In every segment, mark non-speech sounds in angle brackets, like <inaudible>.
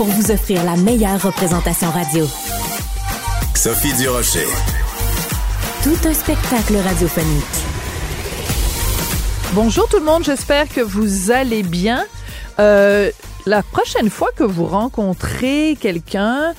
pour vous offrir la meilleure représentation radio. Sophie Durocher. Tout un spectacle radiophonique. Bonjour tout le monde, j'espère que vous allez bien. Euh, la prochaine fois que vous rencontrez quelqu'un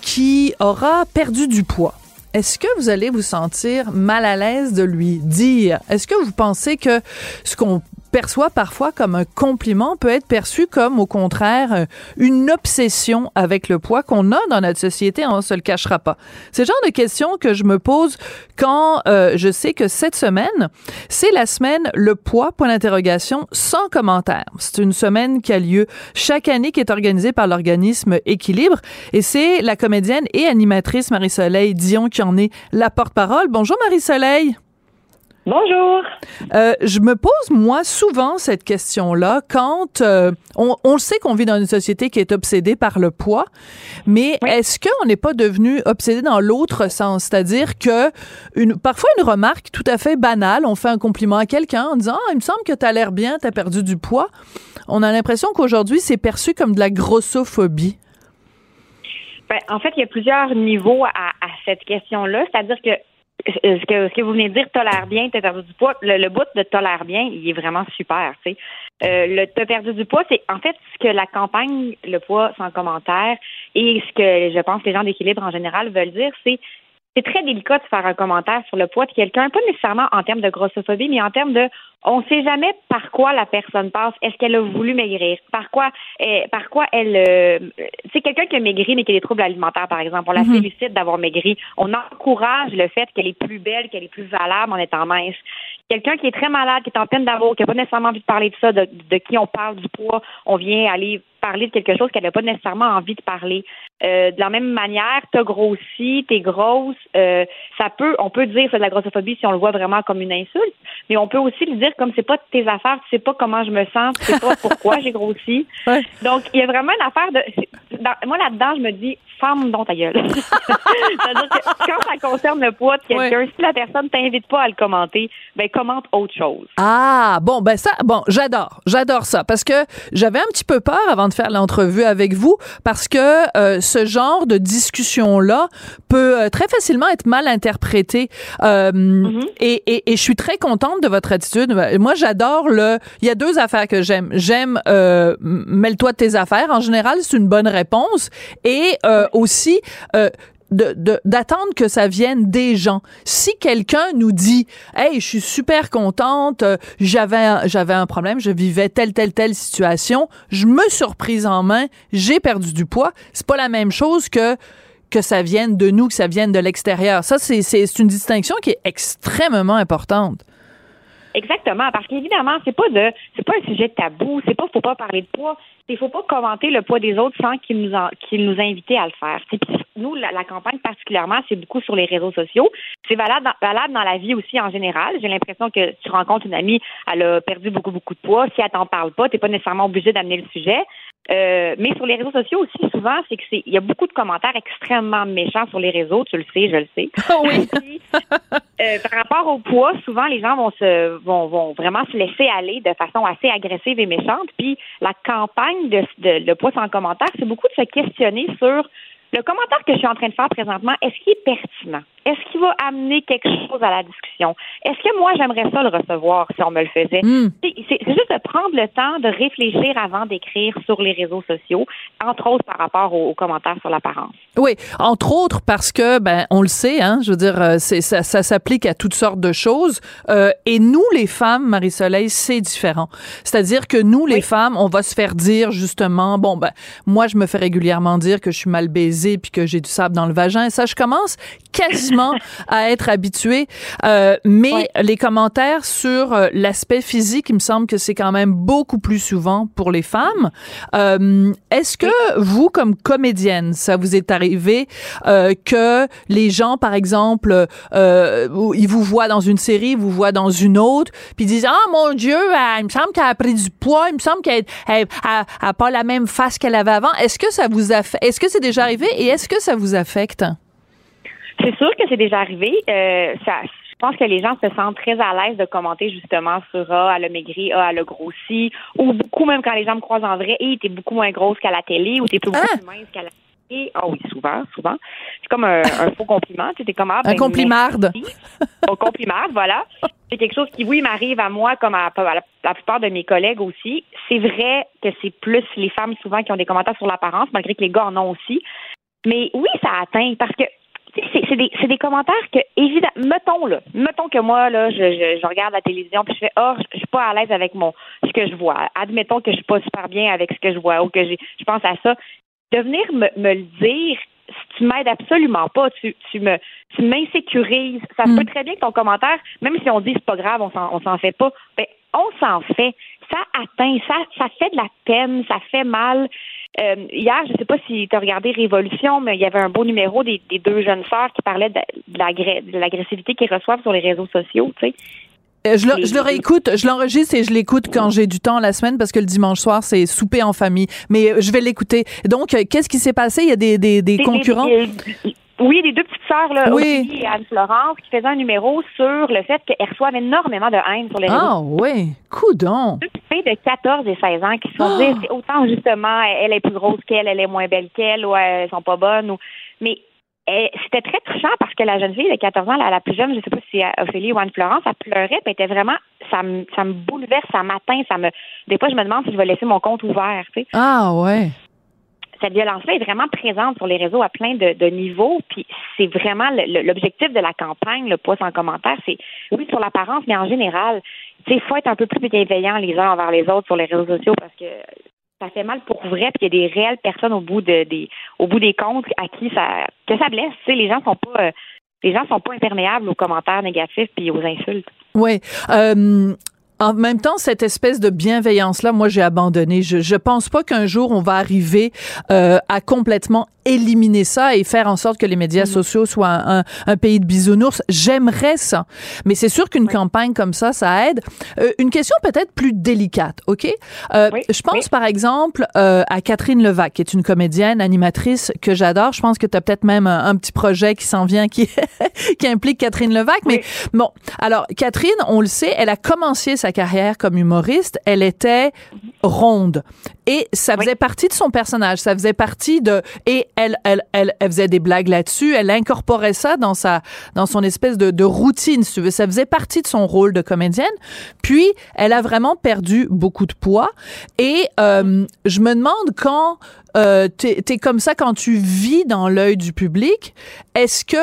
qui aura perdu du poids, est-ce que vous allez vous sentir mal à l'aise de lui dire? Est-ce que vous pensez que ce qu'on perçoit parfois comme un compliment peut être perçu comme, au contraire, euh, une obsession avec le poids qu'on a dans notre société, on se le cachera pas. C'est le genre de questions que je me pose quand euh, je sais que cette semaine, c'est la semaine Le poids, point d'interrogation, sans commentaire. C'est une semaine qui a lieu chaque année, qui est organisée par l'organisme Équilibre, et c'est la comédienne et animatrice Marie-Soleil Dion qui en est la porte-parole. Bonjour Marie-Soleil. Bonjour. Euh, je me pose moi souvent cette question-là quand euh, on, on sait qu'on vit dans une société qui est obsédée par le poids, mais est-ce qu'on n'est pas devenu obsédé dans l'autre sens, c'est-à-dire que une, parfois une remarque tout à fait banale, on fait un compliment à quelqu'un en disant ah, il me semble que tu as l'air bien, tu as perdu du poids. On a l'impression qu'aujourd'hui c'est perçu comme de la grossophobie. Ben, en fait, il y a plusieurs niveaux à, à cette question-là, c'est-à-dire que ce que, ce que vous venez de dire, tolère bien, t'as perdu du poids. Le, bout de tolère bien, il est vraiment super. Tu sais. Euh, le t'as perdu du poids, c'est en fait ce que la campagne, le poids sans commentaire, et ce que je pense les gens d'équilibre en général veulent dire, c'est c'est très délicat de faire un commentaire sur le poids de quelqu'un, pas nécessairement en termes de grossophobie, mais en termes de on ne sait jamais par quoi la personne passe. Est-ce qu'elle a voulu maigrir? Par quoi, eh, par quoi elle. Euh, c'est quelqu'un qui a maigri mais qui a des troubles alimentaires, par exemple. On la Mhm. félicite d'avoir maigri. On encourage le fait qu'elle est plus belle, qu'elle est plus valable en étant mince. Quelqu'un qui est très malade, qui est en peine d'amour, qui n'a pas nécessairement envie de parler de ça, de, de qui on parle du poids, on vient aller parler de quelque chose qu'elle n'a pas nécessairement envie de parler. Euh, de la même manière, t'as grossi, t'es grosse, euh, ça peut, on peut dire c'est de la grossophobie si on le voit vraiment comme une insulte, mais on peut aussi le dire comme c'est pas de tes affaires, tu sais pas comment je me sens, tu sais pas pourquoi j'ai grossi. <laughs> Ouais. Donc il y a vraiment une affaire de, dans- moi là-dedans je me dis femme dont ta gueule. <laughs> C'est-à-dire que quand ça concerne le poids de quelqu'un, si la personne t'invite pas à le commenter, ben commente autre chose. Ah, bon, ben ça, bon, j'adore, j'adore ça, parce que j'avais un petit peu peur avant de faire l'entrevue avec vous, parce que euh, ce genre de discussion-là peut euh, très facilement être mal interprété. Euh, et, et, et je suis très contente de votre attitude. Moi, j'adore le... Il y a deux affaires que j'aime. J'aime euh, mêle-toi de tes affaires. En général, c'est une bonne réponse. Et euh, aussi... D'attendre que ça vienne des gens. Si quelqu'un nous dit "Hey, je suis super contente, euh, j'avais j'avais un problème, je vivais telle telle telle situation, je me suis reprise en main, j'ai perdu du poids", c'est pas la même chose que que ça vienne de nous, que ça vienne de l'extérieur. Ça c'est c'est une distinction qui est extrêmement importante. Exactement, parce qu'évidemment, c'est pas de c'est pas un sujet tabou, c'est pas faut pas parler de poids, il faut pas commenter le poids des autres sans qu'ils nous en, qu'ils nous invitent à le faire. Puis nous, la, la campagne particulièrement, c'est beaucoup sur les réseaux sociaux. C'est valable dans, valable dans la vie aussi en général. J'ai l'impression que tu rencontres une amie, elle a perdu beaucoup, beaucoup de poids. Si elle t'en parle pas, t'es pas nécessairement obligé d'amener le sujet. Euh, mais sur les réseaux sociaux aussi, souvent, c'est que c'est il y a beaucoup de commentaires extrêmement méchants sur les réseaux, tu le sais, je le sais. <laughs> oui. <laughs> Puis, euh, par rapport au poids, souvent les gens vont se vont, vont vraiment se laisser aller de façon assez agressive et méchante. Puis la campagne de, de le poids sans commentaire, c'est beaucoup de se questionner sur le commentaire que je suis en train de faire présentement, est-ce qu'il est pertinent? Est-ce qu'il va amener quelque chose à la discussion? Est-ce que moi, j'aimerais ça le recevoir si on me le faisait? Hmm. C'est juste de prendre le temps de réfléchir avant d'écrire sur les réseaux sociaux, entre autres par rapport aux, aux commentaires sur l'apparence. Oui, entre autres parce que ben on le sait, hein, je veux dire, euh, ça, ça s'applique à toutes sortes de choses. Euh, et nous, les femmes, Marie Soleil, c'est différent. C'est-à-dire que nous, les femmes, on va se faire dire justement, bon ben moi, je me fais régulièrement dire que je suis mal baisée puis que j'ai du sable dans le vagin. Ça, je commence quasiment à être habitué. Euh, mais les commentaires sur euh, l'aspect physique, il me semble que c'est quand même beaucoup plus souvent pour les femmes. Euh, Est-ce que vous, comme comédienne, ça vous est arrivé euh, que les gens, par exemple, euh, ils vous voient dans une série, ils vous voient dans une autre, puis ils disent ah mon Dieu, il me semble qu'elle a pris du poids, il me semble qu'elle a, pas la même face qu'elle avait avant. Est-ce que ça vous affecte Est-ce que c'est déjà arrivé et est-ce que ça vous affecte? C'est sûr que c'est déjà arrivé. Euh, ça, je pense que les gens se sentent très à l'aise de commenter justement sur Ah, elle a maigri, Ah, elle a grossi, ou beaucoup même quand les gens me croisent en vrai, et t'es beaucoup moins grosse qu'à la télé, ou t'es beaucoup ah! plus mince qu'à la télé. Ah oui, souvent, souvent. C'est comme un, faux compliment. Tu comme ah, ben, un complimarde. un complimarde, voilà. C'est quelque chose qui, oui, m'arrive à moi comme à, la, la, plupart de mes collègues aussi. C'est vrai que c'est plus les femmes souvent qui ont des commentaires sur l'apparence, malgré que les gars en ont aussi. Mais oui, ça atteint parce que c'est des, des, commentaires que, évidemment, mettons, là, mettons que moi, là, je, je, regarde la télévision puis je fais, oh, je, suis pas à l'aise avec mon, ce que je vois. Admettons que je suis pas super bien avec ce que je vois ou que je pense à ça. De venir me, me le dire, tu m'aides absolument pas. Tu, tu me, tu m'insécurises. Ça mm. peut très bien que ton commentaire, même si on dit c'est pas grave, on s'en, on s'en fait pas, ben, on s'en fait. Ça atteint, ça, ça fait de la peine, ça fait mal. Euh, hier, je ne sais pas si tu as regardé Révolution, mais il y avait un beau numéro des, deux jeunes sœurs qui parlaient de, de l'agressivité qu'ils reçoivent sur les réseaux sociaux. Tu sais. Euh, je le, je le réécoute, je l'enregistre et je l'écoute quand j'ai du temps la semaine parce que le dimanche soir, c'est souper en famille. Mais euh, je vais l'écouter. Donc, qu'est-ce qui s'est passé? Il y a des, des, des concurrents? Oui, les deux petites sœurs, là, oui. et Anne-Florence, qui faisaient un numéro sur le fait qu'elles reçoivent énormément de haine sur les réseaux. Ah oui, coudon. Deux filles de 14 et 16 ans qui se sont dit, autant justement, elle est plus grosse qu'elle, elle est moins belle qu'elle, ou elles sont pas bonnes, ou... mais c'était très touchant parce que la jeune fille de 14 ans, la, plus jeune, je sais pas si Ophélie ou Anne-Florence, elle pleurait, puis était vraiment, ça me, ça me bouleverse, ça m'atteint, ça me, des fois, je me demande si je vais laisser mon compte ouvert, tu sais. Ah ouais cette violence-là est vraiment présente sur les réseaux à plein de, niveaux. Puis c'est vraiment l'objectif de la campagne, le poids sans commentaire, c'est oui sur l'apparence, mais en général, il faut être un peu plus bienveillant les uns envers les autres sur les réseaux sociaux parce que ça fait mal pour vrai, puis il y a des réelles personnes au bout de des au bout des comptes à qui ça que ça blesse. les gens sont pas les gens sont pas imperméables aux commentaires négatifs puis aux insultes. Oui. Euh, en même temps, cette espèce de bienveillance-là, moi, j'ai abandonné. Je, je pense pas qu'un jour on va arriver euh, à complètement éliminer ça et faire en sorte que les médias mm. sociaux soient un, un, pays de bisounours. J'aimerais ça. Mais c'est sûr qu'une campagne comme ça, ça aide. Euh, une question peut-être plus délicate, OK? Euh, je pense par exemple euh, à Catherine Levac, qui est une comédienne, animatrice que j'adore. Je pense que tu as peut-être même un, petit projet qui s'en vient qui, <laughs> qui implique Catherine Levac. Mais bon, alors Catherine, on le sait, elle a commencé sa carrière comme humoriste. Elle était ronde. Et ça faisait partie de son personnage. Ça faisait partie de... Et elle, elle, elle, elle faisait des blagues là-dessus. Elle incorporait ça dans sa, dans son espèce de, de routine, si tu veux. Ça faisait partie de son rôle de comédienne. Puis, elle a vraiment perdu beaucoup de poids. Et euh, je me demande quand euh, t'es es comme ça quand tu vis dans l'œil du public. Est-ce que,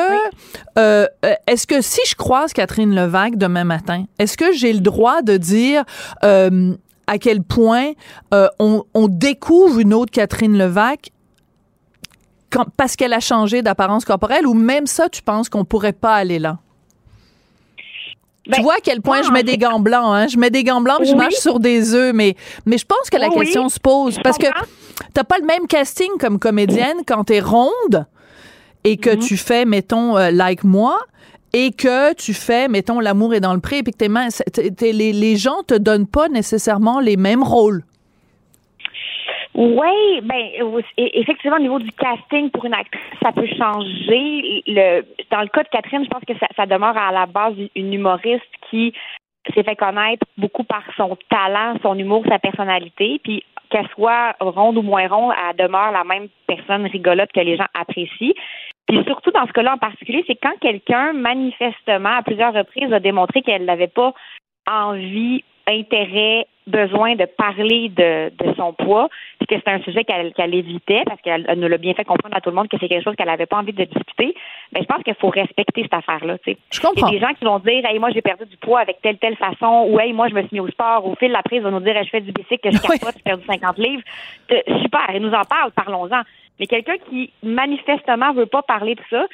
euh, est-ce que si je croise Catherine Levac demain matin, est-ce que j'ai le droit de dire euh, à quel point euh, on, on, découvre une autre Catherine Levac parce qu'elle a changé d'apparence corporelle ou même ça, tu penses qu'on pourrait pas aller là? tu ben, vois à quel point je mets des gants blancs, hein? Je mets des gants blancs, je marche sur des œufs, mais, mais je pense que la question se pose parce que t'as pas le même casting comme comédienne quand tu es ronde et que mm-hmm. tu fais, mettons, euh, like moi, et que tu fais, mettons, l'amour est dans le pré, et puis que les, les gens te donnent pas nécessairement les mêmes rôles. Oui, ben effectivement au niveau du casting pour une actrice, ça peut changer. Dans le cas de Catherine, je pense que ça, ça demeure à la base une humoriste qui s'est fait connaître beaucoup par son talent, son humour, sa personnalité, puis qu'elle soit ronde ou moins ronde, elle demeure la même personne rigolote que les gens apprécient. Puis surtout dans ce cas-là en particulier, c'est quand quelqu'un manifestement à plusieurs reprises a démontré qu'elle n'avait pas envie, intérêt, besoin de parler de, de son poids, puis que c'est un sujet qu'elle évitait parce qu'elle nous l'a bien fait comprendre à tout le monde que c'est quelque chose qu'elle n'avait pas envie de discuter. Mais ben, je pense qu'il faut respecter cette affaire-là. Je comprends. Il y a des gens qui vont dire Hey, moi j'ai perdu du poids avec telle telle façon ou Hey, moi je me suis mis au sport. Au fil de la prise, va nous dire Je fais du bicycle, que je <laughs> capote, j'ai perdu 50 livres. Euh, super, elle nous en parle, parlons-en. Mais quelqu'un qui manifestement veut pas parler de ça,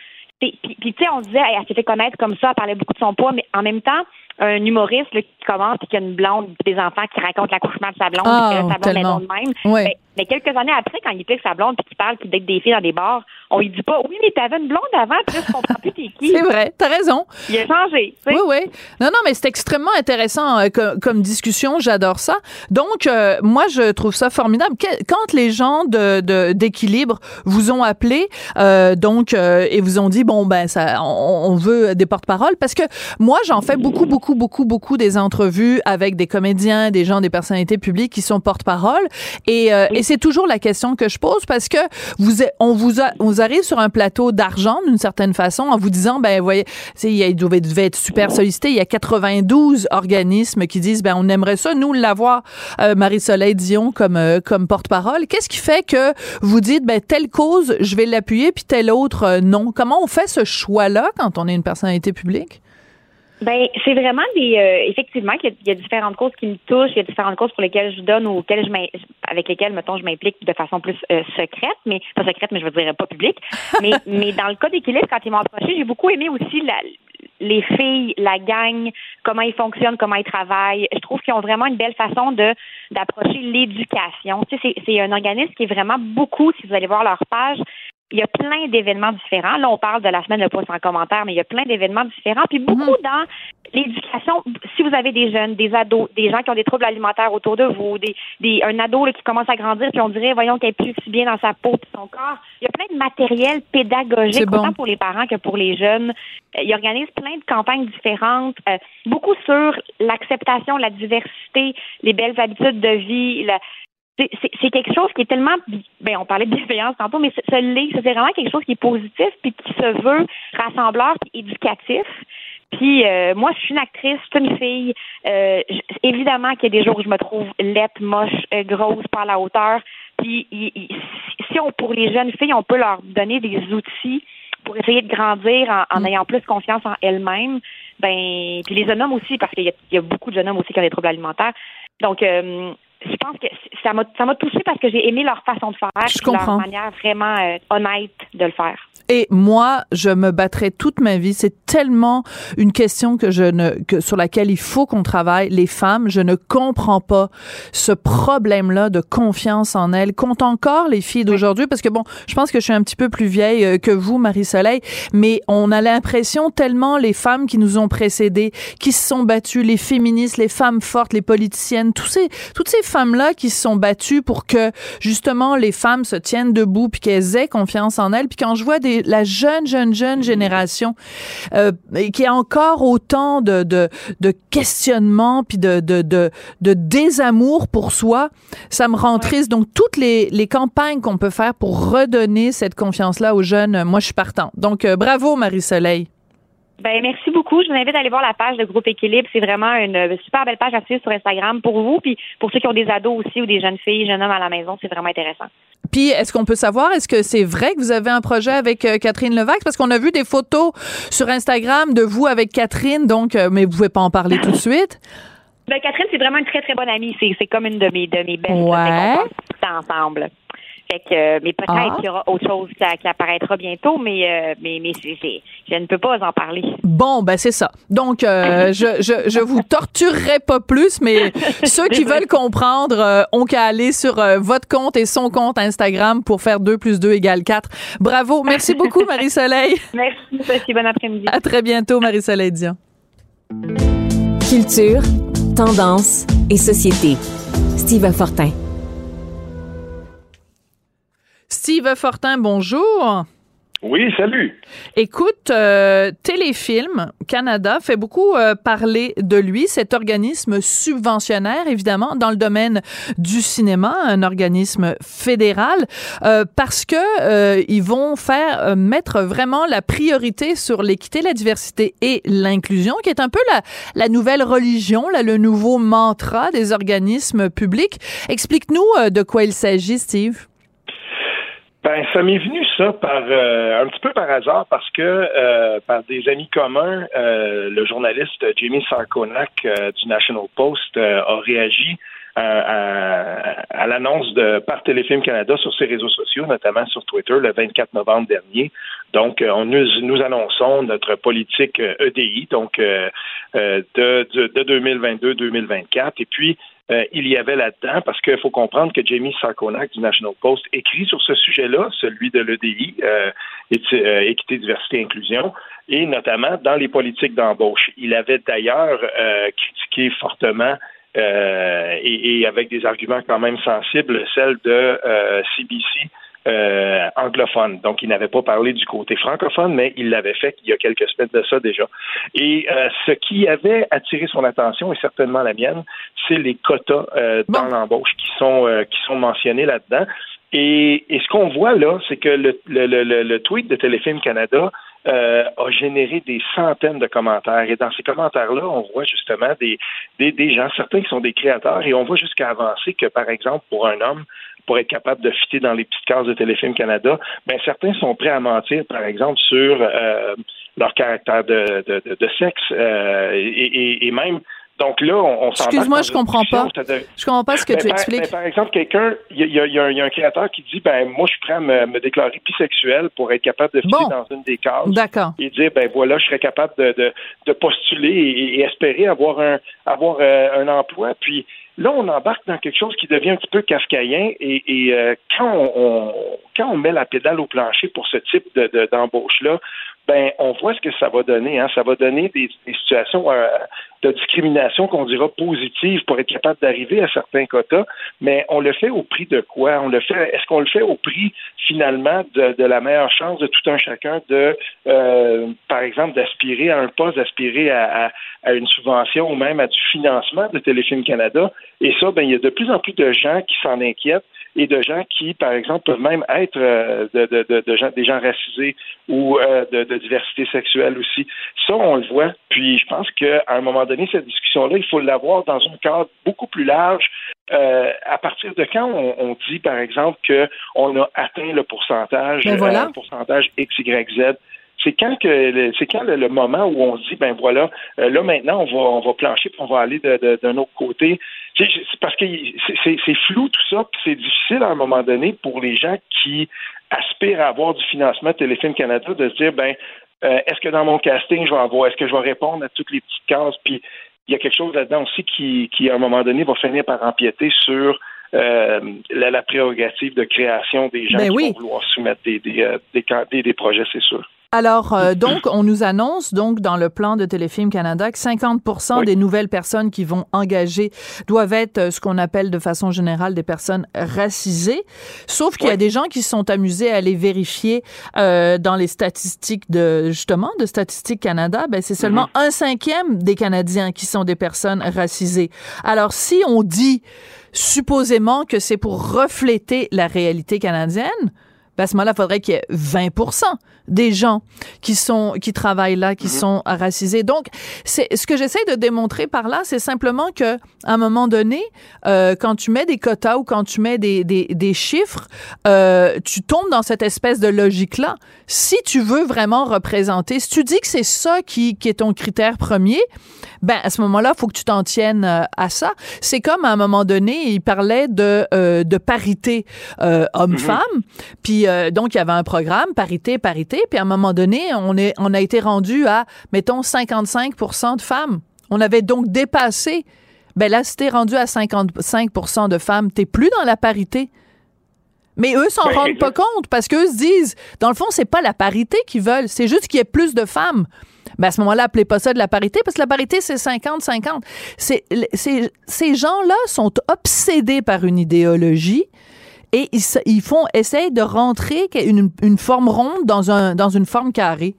Puis, puis tu sais, on disait, elle s'est fait connaître comme ça, elle parlait beaucoup de son poids, mais en même temps, un humoriste qui commence et qui a une blonde des enfants qui racontent l'accouchement de sa blonde ah, et que sa blonde est de même. Oui. Mais, mais, quelques années après, quand il explique sa blonde puis qu'il parle qu'il date des filles dans des bars, on lui dit pas oui mais t'avais une blonde avant puis je comprends plus t'es qui. C'est vrai, t'as raison. Il a changé. Oui oui. Non non mais c'est extrêmement intéressant euh, comme, comme, discussion, j'adore ça. Donc euh, moi je trouve ça formidable quand les gens de d'équilibre vous ont appelé euh, donc euh, et vous ont dit bon ben ça on, on veut des porte-paroles parce que moi j'en fais beaucoup beaucoup beaucoup beaucoup des entrevues avec des comédiens, des gens des personnalités publiques qui sont porte-parole et, euh, et c'est toujours la question que je pose parce que vous on vous a, on arrive sur un plateau d'argent d'une certaine façon en vous disant ben voyez il devait, être super sollicité il y a 92 organismes qui disent ben on aimerait ça nous l'avoir. Euh, Marie-Soleil Dion comme euh, comme porte-parole. Qu'est-ce qui fait que vous dites ben telle cause je vais l'appuyer puis telle autre euh, non? Comment on fait ce choix là quand on est une personnalité publique? Ben, c'est vraiment des. Euh, effectivement, qu'il y, a différentes causes qui me touchent, il y a différentes causes pour lesquelles je donne ou auxquelles je avec lesquelles, mettons, je m'implique de façon plus euh, secrète, mais pas secrète, mais je veux dire pas publique. <laughs> Mais, mais dans le cas d'équilibre, quand ils m'ont approché, j'ai beaucoup aimé aussi la, les filles, la gang, comment ils fonctionnent, comment ils travaillent. Je trouve qu'ils ont vraiment une belle façon de d'approcher l'éducation. Tu sais, c'est un organisme qui est vraiment beaucoup, si vous allez voir leur page, il y a plein d'événements différents. Là, on parle de la semaine de poste en commentaire, mais il y a plein d'événements différents. Puis beaucoup mhm. dans l'éducation, si vous avez des jeunes, des ados, des gens qui ont des troubles alimentaires autour de vous, des, des un ado qui commence à grandir, puis on dirait, voyons qu'elle est plus si bien dans sa peau et son corps. Il y a plein de matériel pédagogique, autant pour les parents que pour les jeunes. Euh, il organise plein de campagnes différentes, euh, beaucoup sur l'acceptation, la diversité, les belles habitudes de vie, c'est quelque chose qui est tellement, ben on parlait de bienveillance tantôt, mais ce l'est, c'est vraiment quelque chose qui est positif puis qui se veut rassembleur puis éducatif. Puis euh, moi, je suis une actrice, je suis une fille. Euh, évidemment qu'il y a des jours où je me trouve laite, moche, euh, grosse, pas à la hauteur. Puis si on pour les jeunes filles, on peut leur donner des outils pour essayer de grandir en, en mm. ayant plus confiance en elles-mêmes. Ben, puis les jeunes hommes aussi, parce qu'il y, y, a beaucoup de jeunes hommes aussi qui ont des troubles alimentaires. Donc, euh, je pense que ça m'a ça m'a touché parce que j'ai aimé leur façon de faire, je comprends. leur manière vraiment euh, honnête de le faire. Et moi, je me battrai toute ma vie. C'est tellement une question que je ne, que sur laquelle il faut qu'on travaille. Les femmes, je ne comprends pas ce problème-là de confiance en elles. Compte encore les filles d'aujourd'hui, parce que bon, je pense que je suis un petit peu plus vieille euh, que vous, Marie-Soleil, mais on a l'impression tellement les femmes qui nous ont précédées, qui se sont battues, les féministes, les femmes fortes, les politiciennes, tous ces, toutes ces femmes-là qui se sont battues pour que justement les femmes se tiennent debout puis qu'elles aient confiance en elles. Puis quand je vois des la jeune, jeune, jeune génération euh, qui a encore autant de, de, de questionnements puis de, de, de, de, désamour pour soi, ça me rend triste. Donc, toutes les, les campagnes qu'on peut faire pour redonner cette confiance-là aux jeunes, moi, je suis partant. Donc, euh, bravo, Marie-Soleil. Ben, merci beaucoup. Je vous invite à aller voir la page de Groupe Équilibre. C'est vraiment une super belle page à suivre sur Instagram pour vous, puis pour ceux qui ont des ados aussi ou des jeunes filles, jeunes hommes à la maison, c'est vraiment intéressant. Puis, est-ce qu'on peut savoir, est-ce que c'est vrai que vous avez un projet avec euh, Catherine Levac? Parce qu'on a vu des photos sur Instagram de vous avec Catherine, donc, euh, mais vous pouvez pas en parler tout de suite. Ben, Catherine, c'est vraiment une très, très bonne amie. C'est comme une de mes, de mes belles ouais. ensemble. Fait que, euh, mais peut-être ah. qu'il y aura autre chose qui, apparaîtra bientôt, mais, euh, mais, mais je ne peux pas en parler. Bon, ben c'est ça. Donc, euh, <laughs> je, je, je vous torturerai pas plus, mais <laughs> ceux qui veulent comprendre ont qu'à aller sur votre compte et son compte Instagram pour faire 2 plus 2 égale 4. Bravo. Merci beaucoup, <laughs> Marie-Soleil. Merci, Sophie. Bon après-midi. À très bientôt, Marie-Soleil Dion. Culture, tendance et société. Steve Fortin. Steve Fortin, bonjour. Oui, salut. Écoute, euh, Téléfilm Canada fait beaucoup euh, parler de lui, cet organisme subventionnaire, évidemment, dans le domaine du cinéma, un organisme fédéral, euh, parce que ils vont faire mettre vraiment la priorité sur l'équité, la diversité et l'inclusion, qui est un peu la, la nouvelle religion, là, le nouveau mantra des organismes publics. Explique-nous de quoi il s'agit, Steve. Ben, ça m'est venu ça par euh, un petit peu par hasard parce que euh, par des amis communs, euh, le journaliste Jamie Sarkonak du National Post a réagi à, l'annonce de par Téléfilm Canada sur ses réseaux sociaux, notamment sur Twitter, le 24 novembre dernier. Donc, on nous, nous annonçons notre politique EDI, e donc de, de 2022-2024. Et puis, euh, il y avait là-dedans, parce qu'il faut comprendre que Jamie Sarkonak du National Post écrit sur ce sujet-là, celui de l'EDI, euh, euh, équité, diversité, inclusion, et notamment dans les politiques d'embauche. Il avait d'ailleurs critiqué fortement et, et, avec des arguments quand même sensibles, celle de CBC euh, anglophone. Donc, il n'avait pas parlé du côté francophone, mais il l'avait fait il y a quelques semaines de ça déjà. Et euh, ce qui avait attiré son attention, et certainement la mienne, c'est les quotas euh, dans l'embauche qui sont qui sont mentionnés là-dedans. Et, et, ce qu'on voit là, c'est que le, le, le, le, tweet de Téléfilm Canada a généré des centaines de commentaires. Et dans ces commentaires-là, on voit justement des, des, des, gens, certains qui sont des créateurs, et on voit jusqu'à avancer que, par exemple, pour un homme, pour être capable de fitter dans les petites cases de Téléfilm Canada, ben certains sont prêts à mentir, par exemple, sur euh, leur caractère de, de, sexe euh, et, même donc là, on, on Excuse-moi, je comprends pas. Je comprends pas ce que ben, tu expliques. Ben, par exemple, quelqu'un, il y, y, a un créateur qui dit, ben moi, je suis prêt à me, déclarer bisexuel pour être capable de fitter dans une des cases. D'accord. Et dire, ben voilà, je serais capable de, de, de postuler et, espérer avoir un avoir euh, un emploi. Puis Là, on embarque dans quelque chose qui devient un petit peu kafkaïen et, euh, quand, on, quand on met la pédale au plancher pour ce type de, d'embauche-là, ben on voit ce que ça va donner. Hein. Ça va donner des, situations euh, de discrimination qu'on dira positives pour être capable d'arriver à certains quotas, mais on le fait au prix de quoi? On le fait Est-ce qu'on le fait au prix finalement de, la meilleure chance de tout un chacun de, euh, par exemple, d'aspirer à un poste, d'aspirer à, une subvention ou même à du financement de Téléfilm Canada? Et ça, ben il y a de plus en plus de gens qui s'en inquiètent et de gens qui, par exemple, peuvent même être euh, de, de, de, gens, des gens racisés ou euh, de, diversité sexuelle aussi. Ça, on le voit. Puis je pense qu'à un moment donné, cette discussion-là, il faut l'avoir dans un cadre beaucoup plus large. Euh, à partir de quand on, dit, par exemple, qu'on a atteint le pourcentage, ben le pourcentage X, Y, Z? C'est quand que c'est quand le, moment où on se dit ben voilà là maintenant on va on va plancher puis on va aller d'un autre côté c'est parce que c'est flou tout ça, puis c'est difficile à un moment donné pour les gens qui aspirent à avoir du financement de Téléfilm Canada de se dire ben euh, est-ce que dans mon casting je vais avoir, est-ce que je vais répondre à toutes les petites cases, puis il y a quelque chose là-dedans aussi qui, qui à un moment donné va finir par empiéter sur euh, la, prérogative de création des gens ben qui vont vouloir soumettre des, des, euh, des, des projets, c'est sûr. Alors, euh, donc, on nous annonce donc dans le plan de Téléfilm Canada que 50 des nouvelles personnes qui vont engager doivent être euh, ce qu'on appelle de façon générale des personnes racisées. Sauf qu'il y a des gens qui se sont amusés à aller vérifier euh, dans les statistiques de justement de Statistique Canada. Ben, c'est seulement mm-hmm. un cinquième des Canadiens qui sont des personnes racisées. Alors, si on dit supposément que c'est pour refléter la réalité canadienne, ben à ce moment-là, il faudrait qu'il y ait 20 des gens qui sont qui travaillent là, qui mhm. sont racisés. Donc, c'est ce que j'essaie de démontrer par là, c'est simplement que à un moment donné, euh, quand tu mets des quotas ou quand tu mets des, des, des chiffres, euh, tu tombes dans cette espèce de logique-là. Si tu veux vraiment représenter, si tu dis que c'est ça qui, qui est ton critère premier, ben à ce moment-là, faut que tu t'en tiennes euh, à ça. C'est comme à un moment donné, il parlait de, euh, de parité euh, homme-femme, mhm. puis donc il y avait un programme parité, parité puis à un moment donné, on, est, on a été rendu à, mettons, 55 de femmes. On avait donc dépassé. Ben là, si t'es rendu à 55% de femmes, t'es plus dans la parité. Mais eux s'en ben, rendent pas compte parce qu'eux se disent, dans le fond, c'est pas la parité qu'ils veulent, c'est juste qu'il y ait plus de femmes. Ben à ce moment-là, appelez pas ça de la parité parce que la parité, c'est 50-50. Ces gens-là sont obsédés par une idéologie et ils, font essayer de rentrer une, forme ronde dans, un, dans une forme carrée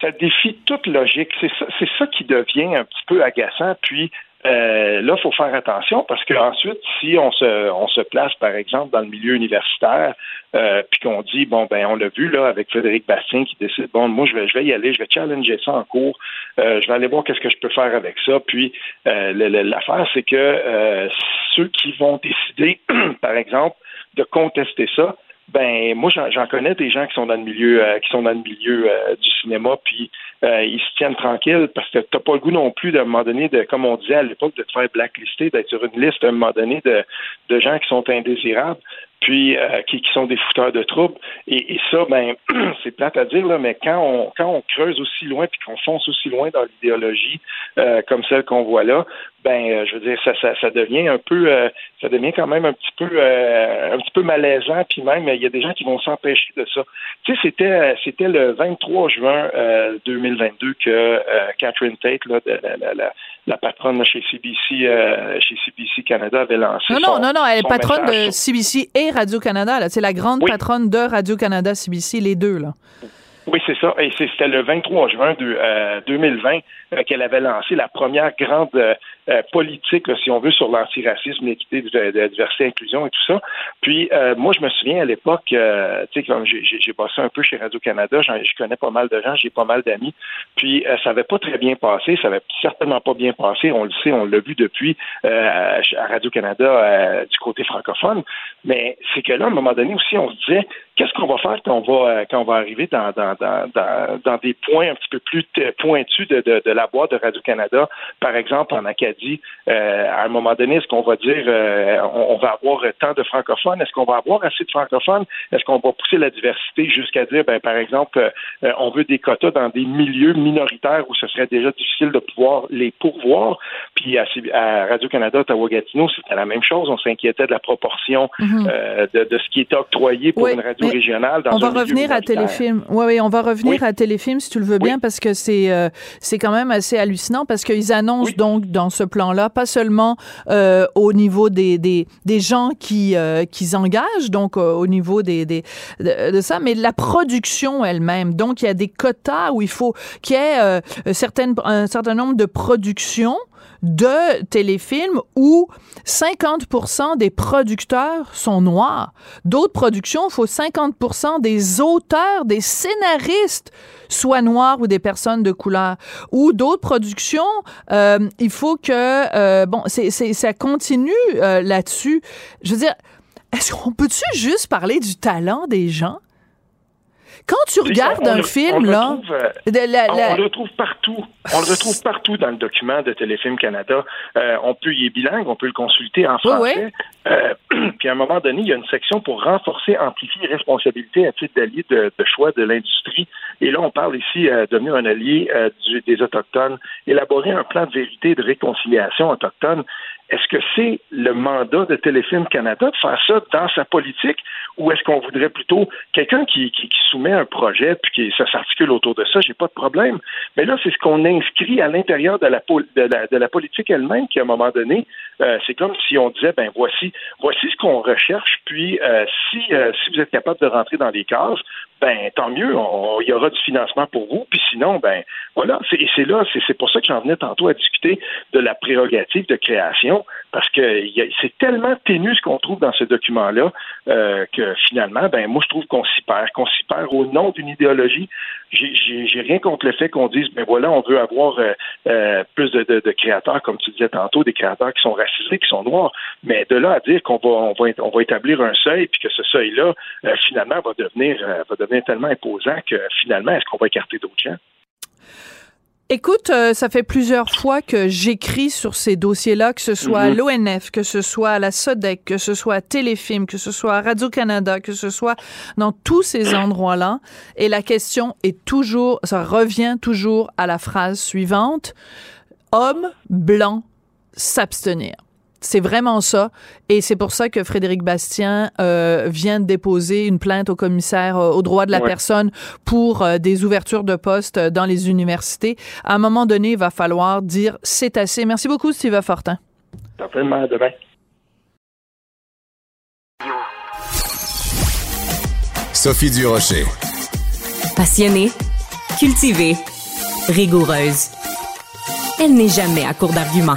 ça défie toute logique. C'est ça, c'est ça qui devient un petit peu agaçant. Puis euh, là, il faut faire attention parce qu'ensuite, si on se, on se place, par exemple, dans le milieu universitaire, euh, puis qu'on dit, bon, ben, on l'a vu là avec Frédéric Bastien qui décide, bon, moi, je vais, je vais y aller, je vais challenger ça en cours, euh, je vais aller voir qu'est-ce que je peux faire avec ça. Puis euh, l'affaire, c'est que ceux qui vont décider, <clears throat> par exemple, de contester ça, ben moi j'en connais des gens qui sont dans le milieu qui sont dans le milieu du cinéma, puis ils se tiennent tranquilles parce que t'as pas le goût non plus d'un moment donné de, comme on disait à l'époque, de te faire blacklister, d'être sur une liste à un moment donné de, de gens qui sont indésirables puis euh, qui, qui, sont des fouteurs de troubles. Et, et ça, ben, <clears throat> c'est plate à dire, là, mais quand on, quand on creuse aussi loin puis qu'on fonce aussi loin dans l'idéologie euh, comme celle qu'on voit là, ben, euh, je veux dire, ça, ça, ça devient un peu, ça devient quand même un petit peu, un petit peu malaisant. Puis même, il y a des gens qui vont s'empêcher de ça. Tu sais, c'était, c'était le 23 juin 2022 que Catherine Tate, là, de, la, la, la, patronne chez CBC, chez CBC Canada, avait lancé. Non, non, non, non, elle est patronne de CBC et Radio-Canada. C'est la grande patronne de Radio-Canada CBC, les deux. Là. Oui, c'est ça. Et c'était le 23 juin de, 2020 euh, euh, qu'elle avait lancé la première grande euh, politique, si on veut, sur l'antiracisme, l'équité, la diversité, l'inclusion et tout ça. Puis moi, je me souviens à l'époque, tu sais, quand j'ai bossé un peu chez Radio-Canada, je connais pas mal de gens, j'ai pas mal d'amis. Puis ça n'avait pas très bien passé, ça n'avait certainement pas bien passé. On le sait, on l'a vu depuis à Radio-Canada du côté francophone. Mais c'est que là, à un moment donné aussi, on se disait, qu'est-ce qu'on va faire quand on va quand on va arriver dans, dans, dans, dans, des points un petit peu plus pointus de, de, de la boîte de Radio-Canada, par exemple en Acadie, euh, à un moment donné, est-ce qu'on va dire euh, on, va avoir tant de francophones? Est-ce qu'on va avoir assez de francophones? Est-ce qu'on va pousser la diversité jusqu'à dire, ben, par exemple, euh, on veut des quotas dans des milieux minoritaires où ce serait déjà difficile de pouvoir les pourvoir? Puis à, Radio-Canada, Ottawa-Gatineau, c'était la même chose. On s'inquiétait de la proportion mhm. de, de, ce qui est octroyé pour une radio régionale dans on va revenir à téléfilm. Oui, oui, on va revenir à téléfilm si tu le veux bien parce que c'est c'est quand même assez hallucinant parce qu'ils annoncent donc dans ce plan-là, pas seulement euh, au niveau des, des, gens qui, euh, qui donc euh, au niveau des, des de, ça, mais de la production elle-même. Donc, il y a des quotas où il faut qu'il y ait certaines, un certain nombre de productions de téléfilms où 50% des producteurs sont noirs. D'autres productions, il faut 50% des auteurs, des scénaristes soient noirs ou des personnes de couleur. Ou d'autres productions, euh, il faut que euh, bon, c'est, ça continue euh, là-dessus. Je veux dire, est-ce qu'on peut-tu juste parler du talent des gens? Quand tu regardes un film, là. Euh, on, le retrouve partout. On le retrouve partout dans le document de Téléfilm Canada. Euh, on peut, y est bilingue, on peut le consulter en français. Euh, <clears throat> puis à un moment donné, il y a une section pour renforcer, amplifier les responsabilités à titre d'allié de, choix de l'industrie. Et là, on parle ici de devenir un allié des Autochtones, élaborer un plan de vérité et de réconciliation autochtone. Est-ce que c'est le mandat de Téléfilm Canada de faire ça dans sa politique ou est-ce qu'on voudrait plutôt quelqu'un qui, soumet un projet puis qui ça s'articule autour de ça, j'ai pas de problème. Mais là, c'est ce qu'on inscrit à l'intérieur de la, de la, politique elle-même qui, à un moment donné, euh, c'est comme si on disait, ben voici, voici ce qu'on recherche, puis euh, si, euh, si vous êtes capable de rentrer dans les cases, ben tant mieux, il y aura du financement pour vous. Puis sinon, ben voilà, et c'est là, c'est pour ça que j'en venais tantôt à discuter de la prérogative de création, parce que c'est tellement ténu ce qu'on trouve dans ce document-là euh, que finalement, ben moi je trouve qu'on s'y perd, qu'on s'y perd au nom d'une idéologie. J'ai rien contre le fait qu'on dise, ben voilà, on veut avoir euh, euh, plus de, créateurs, comme tu disais tantôt, des créateurs qui sont racisés, qui sont noirs, mais de là à dire qu'on va, on va, on va établir un seuil, puis que ce seuil-là, finalement, va devenir, va devenir tellement imposant que finalement, est-ce qu'on va écarter d'autres gens? Écoute, euh, ça fait plusieurs fois que j'écris sur ces dossiers-là, que ce soit à mhm. l'ONF, que ce soit à la SODEC, que ce soit à Téléfilm, que ce soit à Radio-Canada, que ce soit dans tous ces <coughs> endroits-là. Et la question est toujours, ça revient toujours à la phrase suivante, homme blanc s'abstenir. C'est vraiment ça. Et c'est pour ça que Frédéric Bastien euh, vient de déposer une plainte au commissaire euh, aux droits de la personne pour euh, des ouvertures de postes dans les universités. À un moment donné, il va falloir dire c'est assez. Merci beaucoup, Steve Fortin. Certainement, demain. Sophie Durocher. Passionnée, cultivée, rigoureuse. Elle n'est jamais à court d'arguments.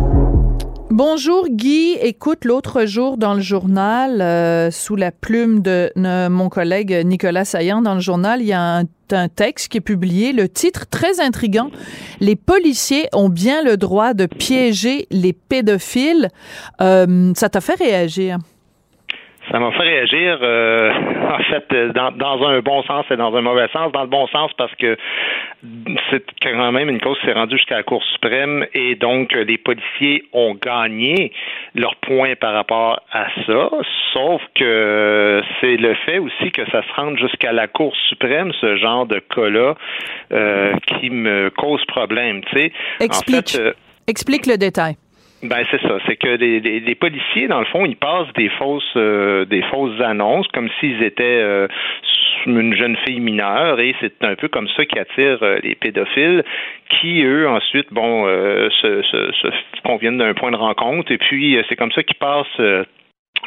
Bonjour Guy. Écoute, l'autre jour dans le journal, euh, sous la plume de, mon collègue Nicolas Saillant dans le journal, il y a un, texte qui est publié, le titre très intrigant, Les policiers ont bien le droit de piéger les pédophiles. Euh, ça t'a fait réagir? Ça m'a fait réagir, euh, <laughs> en fait, dans, dans, un bon sens et dans un mauvais sens. Dans le bon sens parce que c'est quand même une cause qui s'est rendue jusqu'à la Cour suprême et donc les policiers ont gagné leur point par rapport à ça, sauf que c'est le fait aussi que ça se rende jusqu'à la Cour suprême, ce genre de cas-là, euh, qui me cause problème. Tu sais. Explique. Euh, Explique le détail. Ben c'est ça, c'est que les, les, policiers dans le fond ils passent des fausses euh, des fausses annonces comme s'ils étaient euh, une jeune fille mineure et c'est un peu comme ça qui attire euh, les pédophiles qui eux ensuite bon se, se, se conviennent d'un point de rencontre et puis c'est comme ça qu'ils passent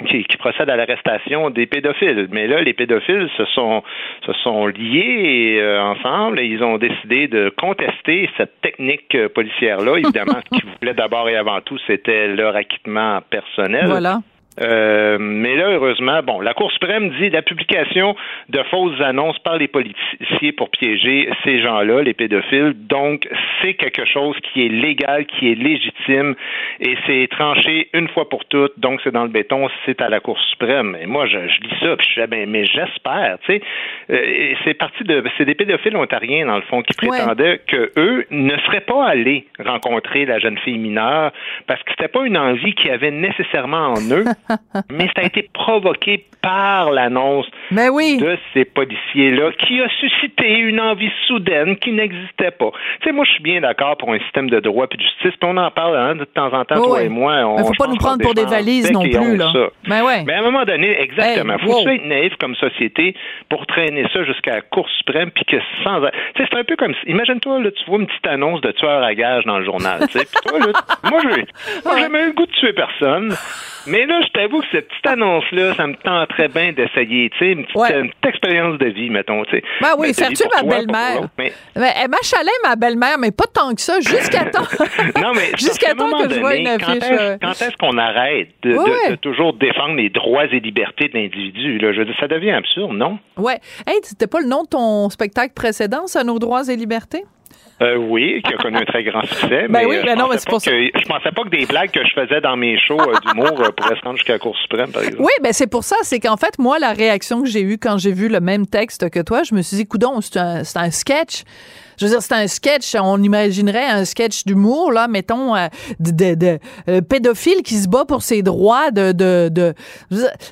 qui, qui, procède à l'arrestation des pédophiles. Mais là, les pédophiles se sont, se sont liés euh, ensemble et ils ont décidé de contester cette technique euh, policière-là. Évidemment, ce qu'ils <laughs> voulaient d'abord et avant tout, c'était leur acquittement personnel. Voilà. Euh, mais là, heureusement, bon, la Cour suprême dit la publication de fausses annonces par les policiers pour piéger ces gens-là, les pédophiles. Donc, c'est quelque chose qui est légal, qui est légitime, et c'est tranché une fois pour toutes. Donc, c'est dans le béton, c'est à la Cour suprême. Et moi, je, je lis ça, puis je dis, ben, mais j'espère, tu sais, euh, c'est parti de, c'est des pédophiles ontariens dans le fond qui prétendaient que eux ne seraient pas allés rencontrer la jeune fille mineure parce que c'était pas une envie qu'ils avaient nécessairement en eux. <laughs> <laughs> mais ça a été provoqué par l'annonce de ces policiers-là qui a suscité une envie soudaine qui n'existait pas. Tu sais, moi, je suis bien d'accord pour un système de droit et de justice, puis on en parle hein, de temps en temps, toi et moi. On, ne faut pas nous prendre pour des valises non plus, là. Mais, ben ouais. mais à un moment donné, exactement. Il faut être naïf comme société pour traîner ça jusqu'à la Cour suprême, puis que sans... Tu sais, c'est un peu comme... Imagine-toi, là, tu vois une petite annonce de tueur à gage dans le journal, tu sais, toi, là, moi, j'ai <laughs> jamais eu le goût de tuer personne, mais là, je t'avoue que cette petite annonce-là, ça me tenterait bien d'essayer, tu sais, une, petite, expérience de vie, mettons, tu sais. Ben oui, faire tuer ma belle-mère? Mais... Ben, elle m'achalait, ma belle-mère, mais pas tant que ça, jusqu'à <laughs> temps. non, mais <laughs> jusqu'à temps que je vois une affiche. Quand est-ce qu'on arrête de, toujours défendre les droits et libertés de l'individu? Je veux dire, ça devient absurde, non? Ouais. Hey, c'était pas le nom de ton spectacle précédent, ça, Nos droits et libertés? Euh, oui, qui a connu un très grand succès. Ben mais oui, euh, ben non, mais c'est pour ça. je pensais pas que des blagues que je faisais dans mes shows euh, d'humour pourraient se rendre jusqu'à la Cour suprême, par exemple. Oui, ben c'est pour ça. C'est qu'en fait, moi, la réaction que j'ai eue quand j'ai vu le même texte que toi, je me suis dit, coudon, c'est un, un sketch. Je veux dire, c'est un sketch, on imaginerait un sketch d'humour, là, mettons, euh, de, de, euh, pédophile qui se bat pour ses droits de... de, de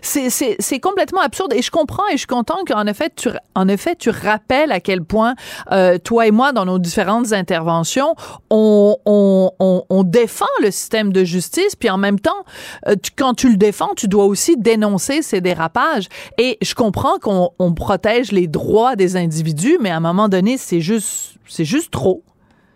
c'est complètement absurde. Et je comprends et je suis contente qu'en effet, tu, en effet, tu rappelles à quel point, euh, toi et moi, dans nos différentes interventions, on, on, on, on, défend le système de justice, puis en même temps, quand tu le défends, tu dois aussi dénoncer ces dérapages. Et je comprends qu'on on protège les droits des individus, mais à un moment donné, c'est juste c'est juste trop.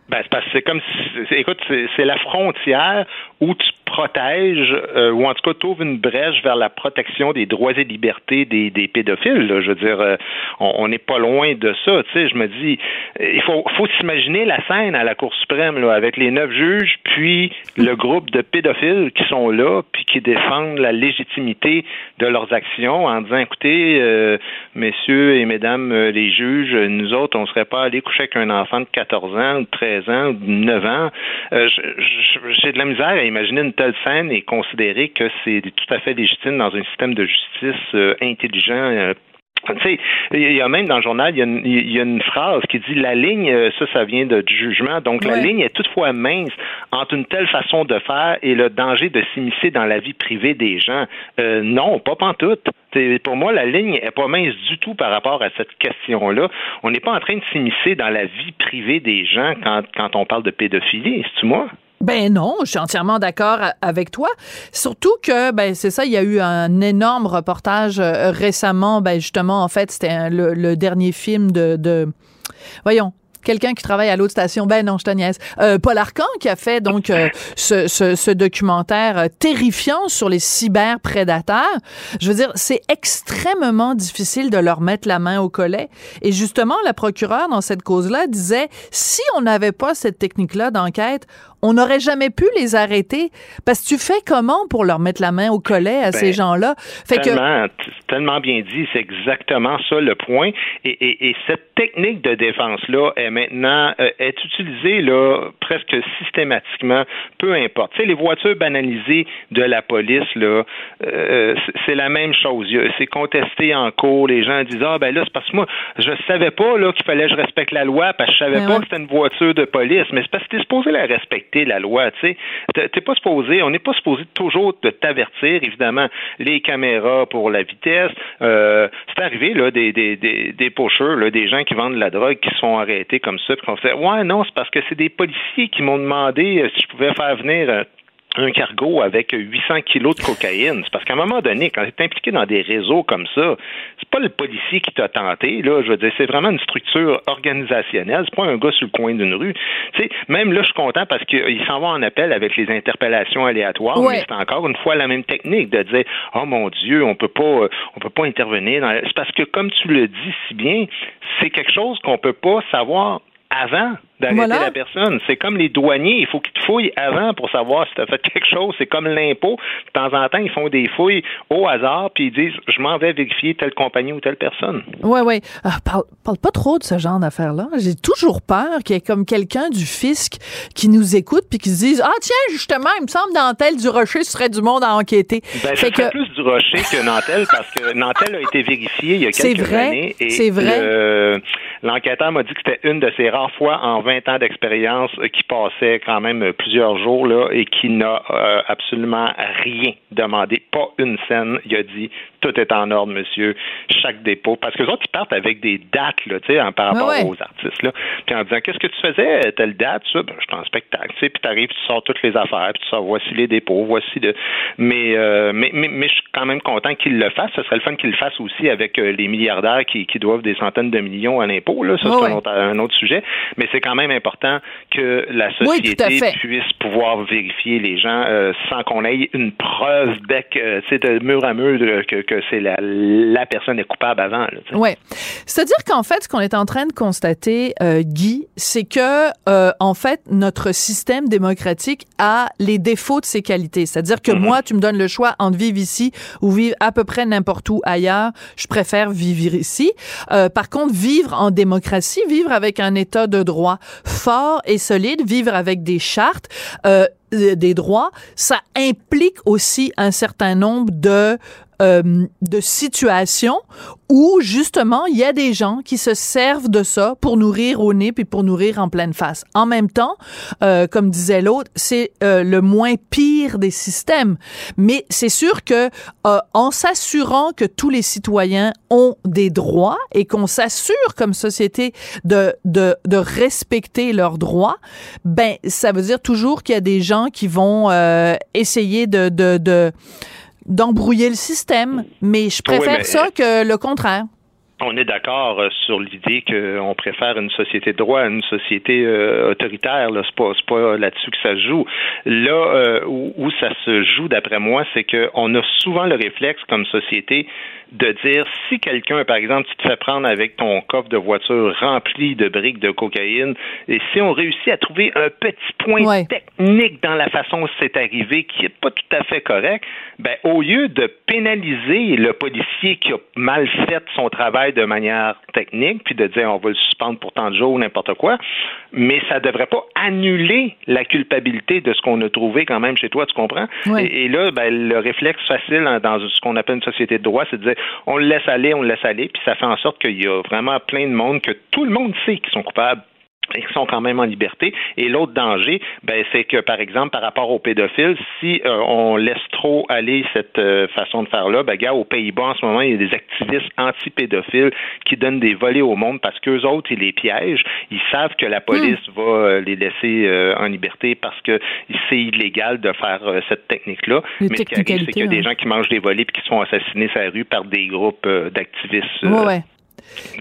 Ben, c'est parce c'est comme si, écoute, c'est la frontière où tu protèges, euh, ou en tout cas, tu ouvres une brèche vers la protection des droits et libertés des, pédophiles. Je veux dire, euh, on n'est pas loin de ça. Tu sais, je me dis, il faut, faut s'imaginer la scène à la Cour suprême, là, avec les neuf juges, puis le groupe de pédophiles qui sont là, puis qui défendent la légitimité de leurs actions en disant, écoutez, euh, messieurs et mesdames les juges, nous autres, on ne serait pas allés coucher avec un enfant de 14 ans, de 13 ans, de 9 ans. J'ai de la misère à imaginer une telle scène et considérer que c'est tout à fait légitime dans un système de justice euh, intelligent, euh, tu sais, il y a même dans le journal, il y a une, il y a une phrase qui dit la ligne, euh, ça, ça vient de jugement. Donc, la ligne est toutefois mince entre une telle façon de faire et le danger de s'immiscer dans la vie privée des gens. Euh, non, pas pantoute. Pour moi, la ligne est pas mince du tout par rapport à cette question-là. On n'est pas en train de s'immiscer dans la vie privée des gens quand, quand on parle de pédophilie, c'est-tu moi? Ben non, je suis entièrement d'accord avec toi. Surtout que, ben c'est ça, il y a eu un énorme reportage euh, récemment. Ben justement, en fait, c'était le, dernier film de, de, voyons, quelqu'un qui travaille à l'autre station. Ben non, je te niaise. Euh, Paul Arcan qui a fait donc euh, ce, ce, ce, documentaire terrifiant sur les cyberprédateurs. Je veux dire, c'est extrêmement difficile de leur mettre la main au collet. Et justement, la procureure dans cette cause-là disait, si on n'avait pas cette technique-là d'enquête, on n'aurait jamais pu les arrêter. Parce que tu fais comment pour leur mettre la main au collet à ces ben, gens-là? Fait tellement, tellement bien dit, c'est exactement ça le point. Et, cette technique de défense-là est maintenant euh, est utilisée là, presque systématiquement, peu importe. Tu sais, les voitures banalisées de la police, là, euh, c'est la même chose. C'est contesté en cours. Les gens disent Ah ben là, c'est parce que moi, je savais pas là, qu'il fallait que je respecte la loi parce que je savais ben pas que c'était une voiture de police. Mais c'est parce que tu es supposé la respecter la loi. Tu sais, t'es pas supposé, on n'est pas supposé toujours de t'avertir. Évidemment, les caméras pour la vitesse. Euh, c'est arrivé là des des des, des pocheurs, là, des gens qui vendent de la drogue qui sont arrêtés comme ça, puis qu'on fait ouais non, c'est parce que c'est des policiers qui m'ont demandé euh, si je pouvais faire venir un cargo avec 800 kilos de cocaïne. C'est parce qu'à un moment donné, quand tu es impliqué dans des réseaux comme ça, c'est pas le policier qui t'a tenté, là. Je veux dire, c'est vraiment une structure organisationnelle. C'est pas un gars sur le coin d'une rue. Tu sais, même là, je suis content parce qu'il s'en va en appel avec les interpellations aléatoires, mais c'est encore une fois la même technique de dire, oh mon Dieu, on peut pas, on peut pas intervenir. C'est parce que, comme tu le dis si bien, c'est quelque chose qu'on peut pas savoir avant d'arrêter la personne. C'est comme les douaniers, il faut qu'ils te fouillent avant pour savoir si tu as fait <laughs> quelque chose. C'est comme l'impôt. De temps en temps, ils font des fouilles au hasard, puis ils disent Je m'en vais vérifier telle compagnie ou telle personne. Oui, oui. Ah, parle, pas trop de ce genre d'affaires-là. J'ai toujours peur qu'il y ait comme quelqu'un du fisc qui nous écoute puis qui se dise Ah, tiens, justement, il me semble Nantel du Rocher, ce serait du monde à enquêter. Ben, fait que... plus du Rocher que Nantel parce que Nantel a été vérifié il y a quelques vrai, années. C'est vrai. L'enquêteur m'a dit que c'était une de ses rares fois en 20 ans d'expérience euh, qui passait quand même euh, plusieurs jours là, et qui n'a euh, absolument rien demandé, pas une scène. Il a dit tout est en ordre, monsieur, chaque dépôt. Parce que les autres, ils partent avec des dates là, par rapport aux artistes. Là. Puis en disant Qu'est-ce que tu faisais telle date, ça, ben, je suis en spectacle, puis tu arrives, tu sors toutes les affaires, puis tu sors voici les dépôts, voici le. Mais, mais, mais, je suis quand même content qu'il le fasse. Ce serait le fun qu'il le fasse aussi avec les milliardaires qui, qui doivent des centaines de millions à l'impôt. Là. Ça, c'est un, autre, un autre sujet. Mais c'est quand même important que la société puisse pouvoir vérifier les gens euh, sans qu'on ait une preuve bec, euh, de mur à mur que, que c'est la, la, personne est coupable avant. Oui. C'est-à-dire qu'en fait, ce qu'on est en train de constater, euh, Guy, c'est que en fait, notre système démocratique a les défauts de ses qualités. C'est-à-dire que mm-hmm. moi, tu me donnes le choix entre vivre ici ou vivre à peu près n'importe où ailleurs. Je préfère vivre ici. par contre, vivre en démocratie, vivre avec un État de droit fort et solide, vivre avec des chartes, euh, des droits, ça implique aussi un certain nombre de euh, de situations où justement il y a des gens qui se servent de ça pour nourrir au nez puis pour nourrir en pleine face. En même temps, euh, comme disait l'autre, c'est euh, le moins pire des systèmes. Mais c'est sûr que euh, en s'assurant que tous les citoyens ont des droits et qu'on s'assure comme société de, de, de respecter leurs droits, ben ça veut dire toujours qu'il y a des gens qui vont euh, essayer de, de, de d'embrouiller le système, mais je préfère ça que le contraire. On est d'accord euh, sur l'idée qu'on préfère une société de droit à une société euh, autoritaire. Là, c'est pas, pas là-dessus que ça se joue. Là euh, où, où, ça se joue, d'après moi, c'est qu'on a souvent le réflexe comme société de dire si quelqu'un, par exemple, tu te fais prendre avec ton coffre de voiture rempli de briques de cocaïne, et si on réussit à trouver un petit point technique dans la façon dont c'est arrivé qui n'est pas tout à fait correct, ben au lieu de pénaliser le policier qui a mal fait son travail de manière technique, puis de dire on va le suspendre pour tant de jours ou n'importe quoi, mais ça ne devrait pas annuler la culpabilité de ce qu'on a trouvé quand même chez toi, tu comprends? Et, là, ben, le réflexe facile dans ce qu'on appelle une société de droit, c'est de dire on le laisse aller, on le laisse aller, puis ça fait en sorte qu'il y a vraiment plein de monde que tout le monde sait qu'ils sont coupables et qui sont quand même en liberté. Et l'autre danger, ben, c'est que, par exemple, par rapport aux pédophiles, si euh, on laisse trop aller cette euh, façon de faire-là, ben, gars, aux Pays-Bas, en ce moment, il y a des activistes anti-pédophiles qui donnent des volets au monde parce qu'eux autres, ils les piègent. Ils savent que la police va euh, les laisser en liberté parce que c'est illégal de faire cette technique-là. Mais ce qui arrive, c'est qu'il y a des gens qui mangent des volets et qui sont assassinés sur la rue par des groupes d'activistes. Ouais,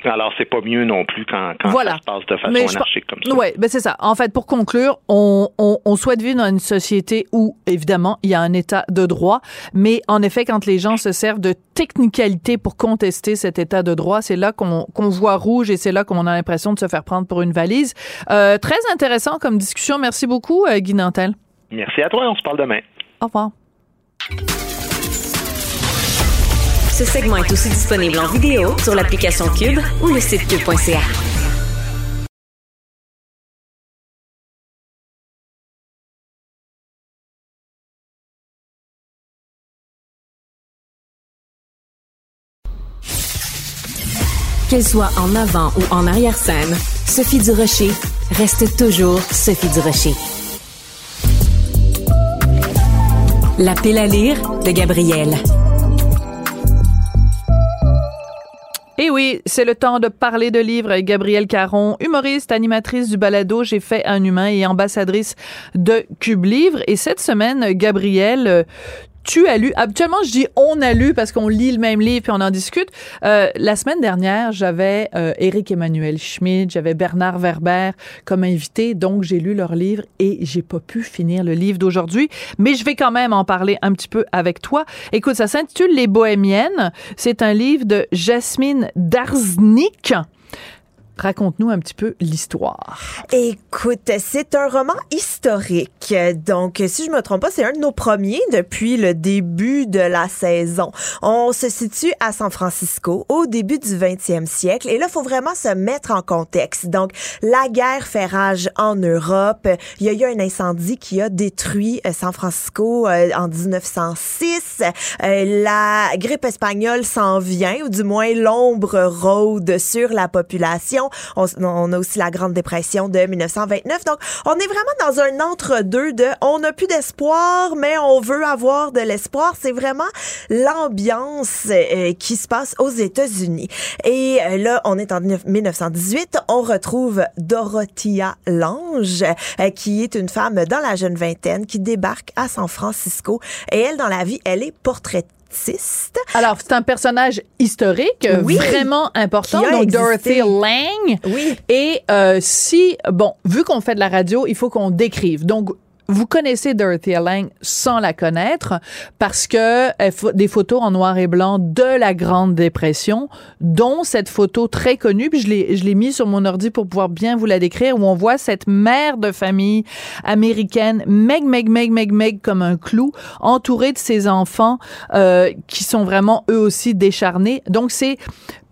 Alors, c'est pas mieux non plus quand, quand Voilà. ça se passe de façon Mais je anarchique comme ça. Oui, ben c'est ça. En fait, pour conclure, on, on, on souhaite vivre dans une société où, évidemment, il y a un état de droit, mais en effet, quand les gens se servent de technicalité pour contester cet état de droit, c'est là qu'on qu'on voit rouge et c'est là qu'on a l'impression de se faire prendre pour une valise. Euh, très intéressant comme discussion. Merci beaucoup, euh, Guy Nantel. Merci à toi, on se parle demain. Au revoir. Ce segment est aussi disponible en vidéo sur l'application Cube ou le site cube.ca. Qu'elle soit en avant ou en arrière-scène, Sophie Durocher reste toujours Sophie Durocher. La pile à lire de Gabrielle. Et oui, c'est le temps de parler de livres Gabrielle Caron, humoriste, animatrice du balado J'ai fait un humain et ambassadrice de Cube Livre. Et cette semaine, Gabrielle, euh, tu as lu, habituellement je dis on a lu parce qu'on lit le même livre puis on en discute. Euh, la semaine dernière, j'avais euh, Éric Emmanuel Schmidt, j'avais Bernard Werber comme invité, donc j'ai lu leur livre et j'ai pas pu finir le livre d'aujourd'hui, mais je vais quand même en parler un petit peu avec toi. Écoute, ça s'intitule Les Bohémiennes. C'est un livre de Jasmine Darznik. Raconte-nous un petit peu l'histoire. Écoute, c'est un roman historique. Donc, si je me trompe pas, c'est un de nos premiers depuis le début de la saison. On se situe à San Francisco au début du 20e siècle. Et là, faut vraiment se mettre en contexte. Donc, la guerre fait rage en Europe. Il y a eu un incendie qui a détruit euh, San Francisco euh, en 1906. Euh, la grippe espagnole s'en vient, ou du moins l'ombre rôde sur la population. On, a aussi la Grande Dépression de 1929. Donc, on est vraiment dans un entre-deux de on n'a plus d'espoir, mais on veut avoir de l'espoir. C'est vraiment l'ambiance euh, qui se passe aux États-Unis. Et euh, là, on est en 1918. On retrouve Dorothea Lange, euh, qui est une femme dans la jeune vingtaine qui débarque à San Francisco. Et elle, dans la vie, elle est portraitée alors, c'est un personnage historique oui, vraiment important, donc existé. Dorothy Lang. Oui. Et euh, si, bon, vu qu'on fait de la radio, il faut qu'on décrive. Donc, vous connaissez Dorothy Lang sans la connaître parce que fa- des photos en noir et blanc de la Grande Dépression, dont cette photo très connue, puis je l'ai, je l'ai mis sur mon ordi pour pouvoir bien vous la décrire, où on voit cette mère de famille américaine, meg, meg, meg, meg, meg, comme un clou, entourée de ses enfants euh, qui sont vraiment eux aussi décharnés. Donc c'est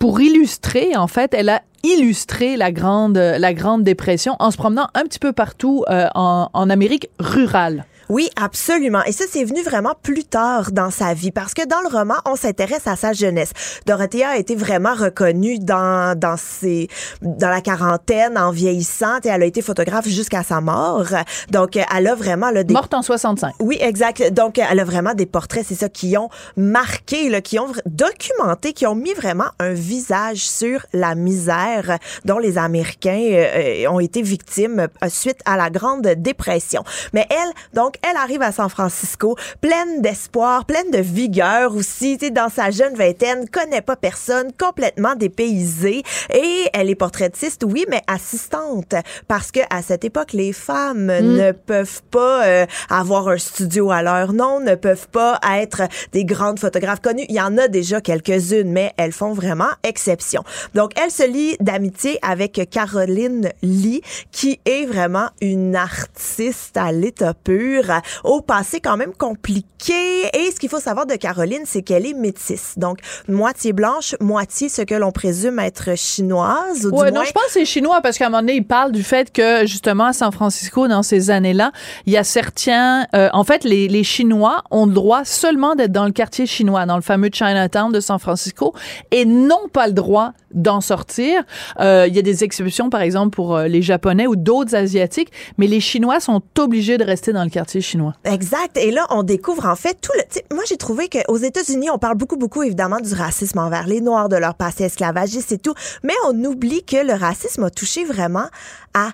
pour illustrer, en fait, elle a illustré la grande, la grande dépression en se promenant un petit peu partout euh, en, en Amérique rurale. Oui, absolument. Et ça, c'est venu vraiment plus tard dans sa vie parce que dans le roman, on s'intéresse à sa jeunesse. Dorothea a été vraiment reconnue dans, dans ses, dans la quarantaine, en vieillissant, et elle a été photographe jusqu'à sa mort. Donc, elle a vraiment, là, des... Morte en 65. Oui, exact. Donc, elle a vraiment des portraits, c'est ça, qui ont marqué, là, qui ont documenté, qui ont mis vraiment un visage sur la misère dont les Américains euh, euh, ont été victimes euh, suite à la Grande Dépression. Mais elle, donc, elle arrive à San Francisco pleine d'espoir, pleine de vigueur aussi, tu sais, dans sa jeune vingtaine, connaît pas personne, complètement dépaysée. Et elle est portraitiste, oui, mais assistante. Parce que à cette époque, les femmes ne peuvent pas euh, avoir un studio à leur nom, ne peuvent pas être des grandes photographes connues. Il y en a déjà quelques-unes, mais elles font vraiment exception. Donc, elle se lie d'amitié avec Caroline Lee, qui est vraiment une artiste à l'état pur, au passé quand même compliqué. Et ce qu'il faut savoir de Caroline, c'est qu'elle est métisse. Donc, moitié blanche, moitié ce que l'on présume être chinoise. Ou du Ouais, moins, non, je pense que c'est chinois parce qu'à un moment donné, il parle du fait que justement à San Francisco, dans ces années-là, il y a certains, euh, en fait, les, les Chinois ont le droit seulement d'être dans le quartier chinois, dans le fameux Chinatown de San Francisco, et n'ont pas le droit d'en sortir. Euh, il y a des exceptions, par exemple, pour euh, les Japonais ou d'autres Asiatiques, mais les Chinois sont obligés de rester dans le quartier chinois. Exact. Et là, on découvre en fait tout le. Moi, j'ai trouvé qu'aux États-Unis, on parle beaucoup, beaucoup évidemment du racisme envers les Noirs, de leur passé esclavagiste et tout, mais on oublie que le racisme a touché vraiment à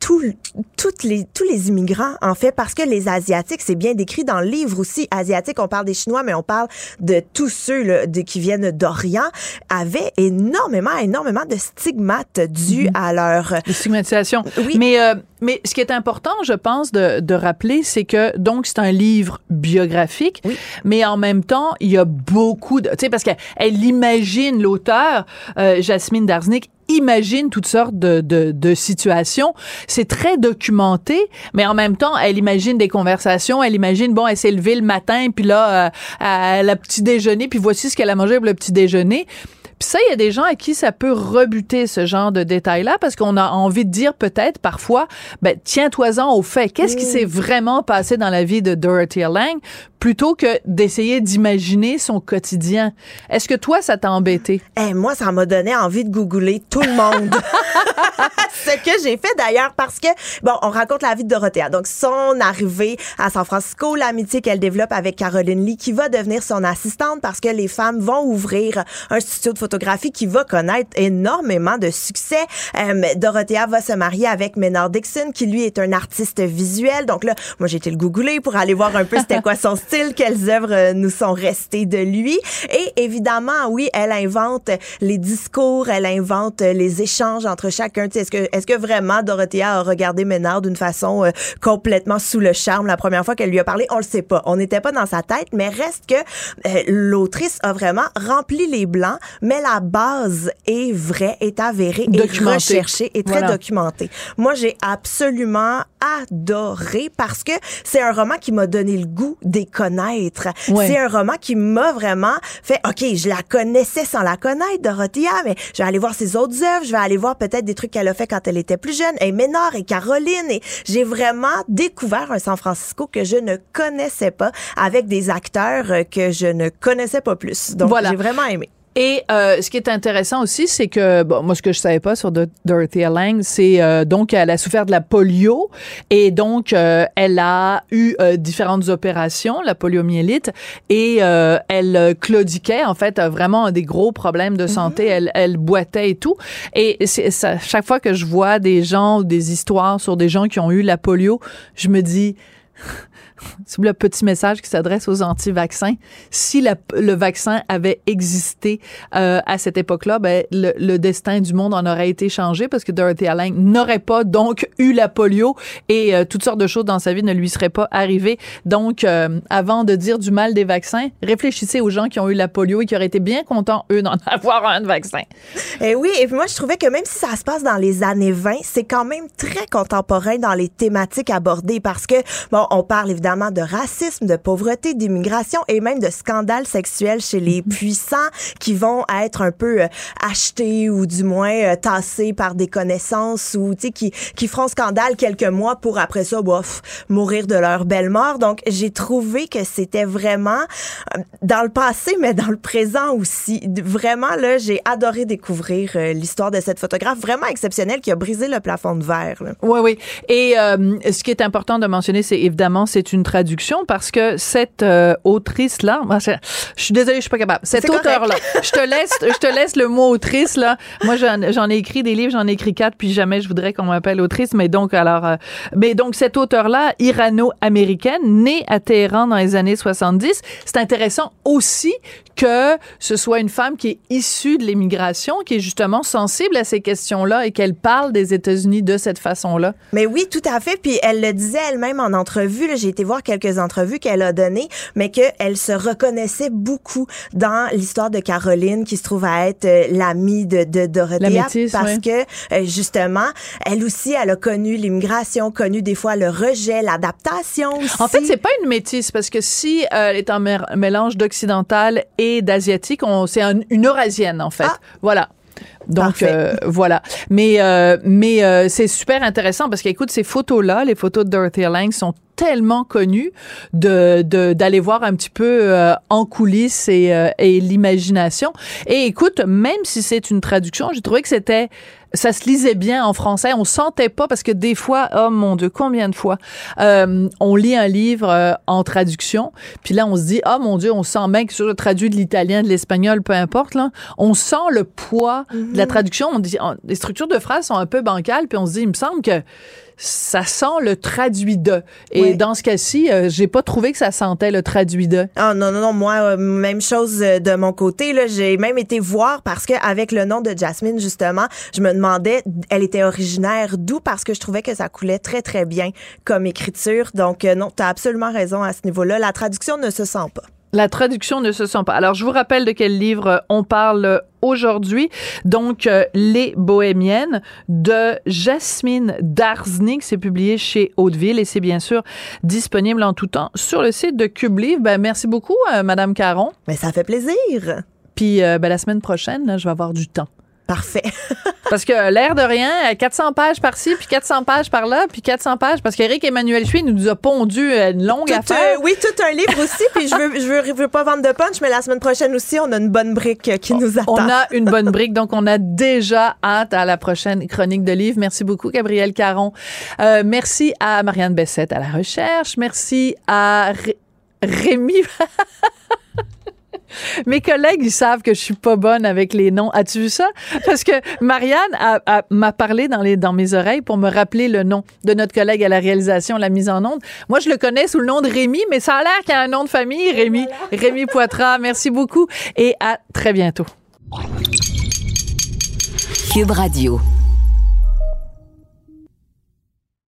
tout, toutes les, tous les immigrants, en fait, parce que les Asiatiques, c'est bien décrit dans le livre aussi. Asiatiques, on parle des Chinois, mais on parle de tous ceux là, de, qui viennent d'Orient, avaient énormément, énormément de stigmates dus Mhm. à leur... De stigmatisation. Oui. Mais, euh, mais ce qui est important, je pense, de, de rappeler, c'est que donc c'est un livre biographique, mais en même temps, il y a beaucoup de, tu sais, parce qu'elle elle imagine l'auteur, euh, Jasmine Darznik, imagine toutes sortes de, de, de situations. C'est très documenté, mais en même temps, elle imagine des conversations. Elle imagine, bon, elle s'est levée le matin, puis là, euh, elle a petit déjeuner, puis voici ce qu'elle a mangé pour le petit déjeuner. Puis ça, il y a des gens à qui ça peut rebuter ce genre de détails-là parce qu'on a envie de dire peut-être parfois, ben tiens-toi-en au fait. Qu'est-ce qui s'est vraiment passé dans la vie de Dorothy Lang plutôt que d'essayer d'imaginer son quotidien? Est-ce que toi, ça t'a embêté? Eh, moi, ça m'a donné envie de googler tout le monde. <laughs> Ce que j'ai fait d'ailleurs parce que, bon, on raconte la vie de Dorothea. Donc, son arrivée à San Francisco, l'amitié qu'elle développe avec Caroline Lee, qui va devenir son assistante parce que les femmes vont ouvrir un studio de photographie qui va connaître énormément de succès. Euh, Dorothea va se marier avec Maynard Dixon, qui lui est un artiste visuel. Donc là, moi, j'ai été le googler pour aller voir un peu c'était quoi son <laughs> style, quelles œuvres euh, nous sont restées de lui. Et évidemment, oui, elle invente les discours, elle invente les échanges entre chacun. Est-ce que, est-ce que vraiment Dorothea a regardé Ménard d'une façon euh, complètement sous le charme la première fois qu'elle lui a parlé? On le sait pas. On n'était pas dans sa tête, mais reste que euh, l'autrice a vraiment rempli les blancs, mais la base est vraie, est avérée, est Documentée. recherchée, est très Voilà. documentée. Moi, j'ai absolument adoré parce que c'est un roman qui m'a donné le goût d'y connaître. Ouais. C'est un roman qui m'a vraiment fait, OK, je la connaissais sans la connaître, Dorothea, mais je vais aller voir ses autres œuvres, je vais aller voir peut-être des trucs qu'elle a fait quand elle était plus jeune, et Ménard et Caroline, et j'ai vraiment découvert un San Francisco que je ne connaissais pas avec des acteurs que je ne connaissais pas plus. Donc, Voilà. j'ai vraiment aimé. Et euh, ce qui est intéressant aussi, c'est que bon, moi ce que je savais pas sur Do- Dorothea Lang, c'est euh, donc elle a souffert de la polio et donc euh, elle a eu euh, différentes opérations, la poliomyélite, et euh, elle euh, claudiquait en fait vraiment des gros problèmes de santé. Elle, elle boitait et tout. Et ça, chaque fois que je vois des gens ou des histoires sur des gens qui ont eu la polio, je me dis <laughs> c'est le petit message qui s'adresse aux anti-vaccins. Si le vaccin avait existé euh, à cette époque-là, ben, le, destin du monde en aurait été changé parce que Dorothy Allen n'aurait pas donc eu la polio et euh, toutes sortes de choses dans sa vie ne lui seraient pas arrivées. Donc, euh, avant de dire du mal des vaccins, réfléchissez aux gens qui ont eu la polio et qui auraient été bien contents, eux, d'en <laughs> avoir un vaccin. Eh oui, et moi, je trouvais que même si ça se passe dans les années 20, c'est quand même très contemporain dans les thématiques abordées parce que, bon, on parle évidemment de racisme, de pauvreté, d'immigration et même de scandales sexuels chez les puissants qui vont être un peu euh, achetés ou du moins euh, tassés par des connaissances ou, tu sais, qui, qui feront scandale quelques mois pour après ça, bof, mourir de leur belle mort. Donc, j'ai trouvé que c'était vraiment euh, dans le passé, mais dans le présent aussi. Vraiment, là, j'ai adoré découvrir l'histoire de cette photographe vraiment exceptionnelle qui a brisé le plafond de verre. là. Oui, oui. Et euh, ce qui est important de mentionner, c'est évidemment, c'est une traduction parce que cette euh, autrice-là, moi, je, je suis désolée, je suis pas capable. Cet C'est correct. auteur-là, je te laisse, je te laisse le mot autrice là. Moi, j'en ai écrit des livres, j'en ai écrit quatre, puis jamais je voudrais qu'on m'appelle autrice. Mais donc, alors, euh, mais donc cet auteur-là, irano-américaine, née à Téhéran dans les années 70, c'est intéressant aussi que ce soit une femme qui est issue de l'immigration, qui est justement sensible à ces questions-là et qu'elle parle des États-Unis de cette façon-là. Mais oui, tout à fait. Puis elle le disait elle-même en entrevue. là, J'ai été voir quelques entrevues qu'elle a données, mais qu'elle se reconnaissait beaucoup dans l'histoire de Caroline, qui se trouve à être euh, l'amie de, de Dorothea. La métisse, parce que, euh, justement, elle aussi, elle a connu l'immigration, connu des fois le rejet, l'adaptation. En fait, c'est pas une métisse parce que si euh, elle est un mé- mélange d'occidental et d'asiatique, on c'est un- une eurasienne en fait. Ah. Voilà. Donc euh, voilà, mais euh, mais euh, c'est super intéressant parce qu'écoute ces photos là, les photos de Dorothy Lang sont tellement connues de de- d'aller voir un petit peu euh, en coulisses et euh, et l'imagination. Et écoute, même si c'est une traduction, j'ai trouvé que c'était ça se lisait bien en français. On sentait pas parce que des fois, oh mon Dieu, combien de fois euh, on lit un livre euh, en traduction, puis là on se dit, oh mon Dieu, on sent bien que c'est traduit de l'italien, de l'espagnol, peu importe là, on sent le poids de la traduction. On dit, on- les structures de phrases sont un peu bancales, puis on se dit, il me semble que ça sent le traduit de. Et dans ce cas-ci, euh, j'ai pas trouvé que ça sentait le traduit de. Ah non, non, non, moi, euh, même chose euh, de mon côté. Là, j'ai même été voir parce que avec le nom de Jasmine, justement, je me demandais, elle était originaire d'où? Parce que je trouvais que ça coulait très, très bien comme écriture. Donc, non, tu as absolument raison à ce niveau-là. La traduction ne se sent pas. La traduction ne se sent pas. Alors, je vous rappelle de quel livre on parle aujourd'hui. Donc, euh, Les Bohémiennes de Jasmine Darznik. C'est publié chez Hauteville et c'est bien sûr disponible en tout temps sur le site de Cube Livre. Ben, merci beaucoup, euh, Madame Caron. Mais ça fait plaisir. Puis, euh, ben, la semaine prochaine, là, je vais avoir du temps. Parfait. <laughs> parce que l'air de rien, 400 pages par-ci, puis 400 pages par-là, puis 400 pages, parce qu'Éric Emmanuel Chuy nous a pondu une longue affaire. oui, tout un livre aussi, puis je veux, je veux, je veux pas vendre de punch, mais la semaine prochaine aussi, on a une bonne brique qui nous attend. On a une bonne <laughs> brique, donc on a déjà hâte à la prochaine chronique de livre. Merci beaucoup, Gabriel Caron. Euh, merci à Marianne Bessette à la recherche. Merci à Rémi. <laughs> Mes collègues, ils savent que je suis pas bonne avec les noms. As-tu vu ça? Parce que Marianne m'a parlé dans, les, dans mes oreilles pour me rappeler le nom de notre collègue à la réalisation, la mise en onde. Moi, je le connais sous le nom de Rémi, mais ça a l'air qu'il y a un nom de famille, Rémi. <laughs> Rémi Poitras. Merci beaucoup et à très bientôt. Cube Radio.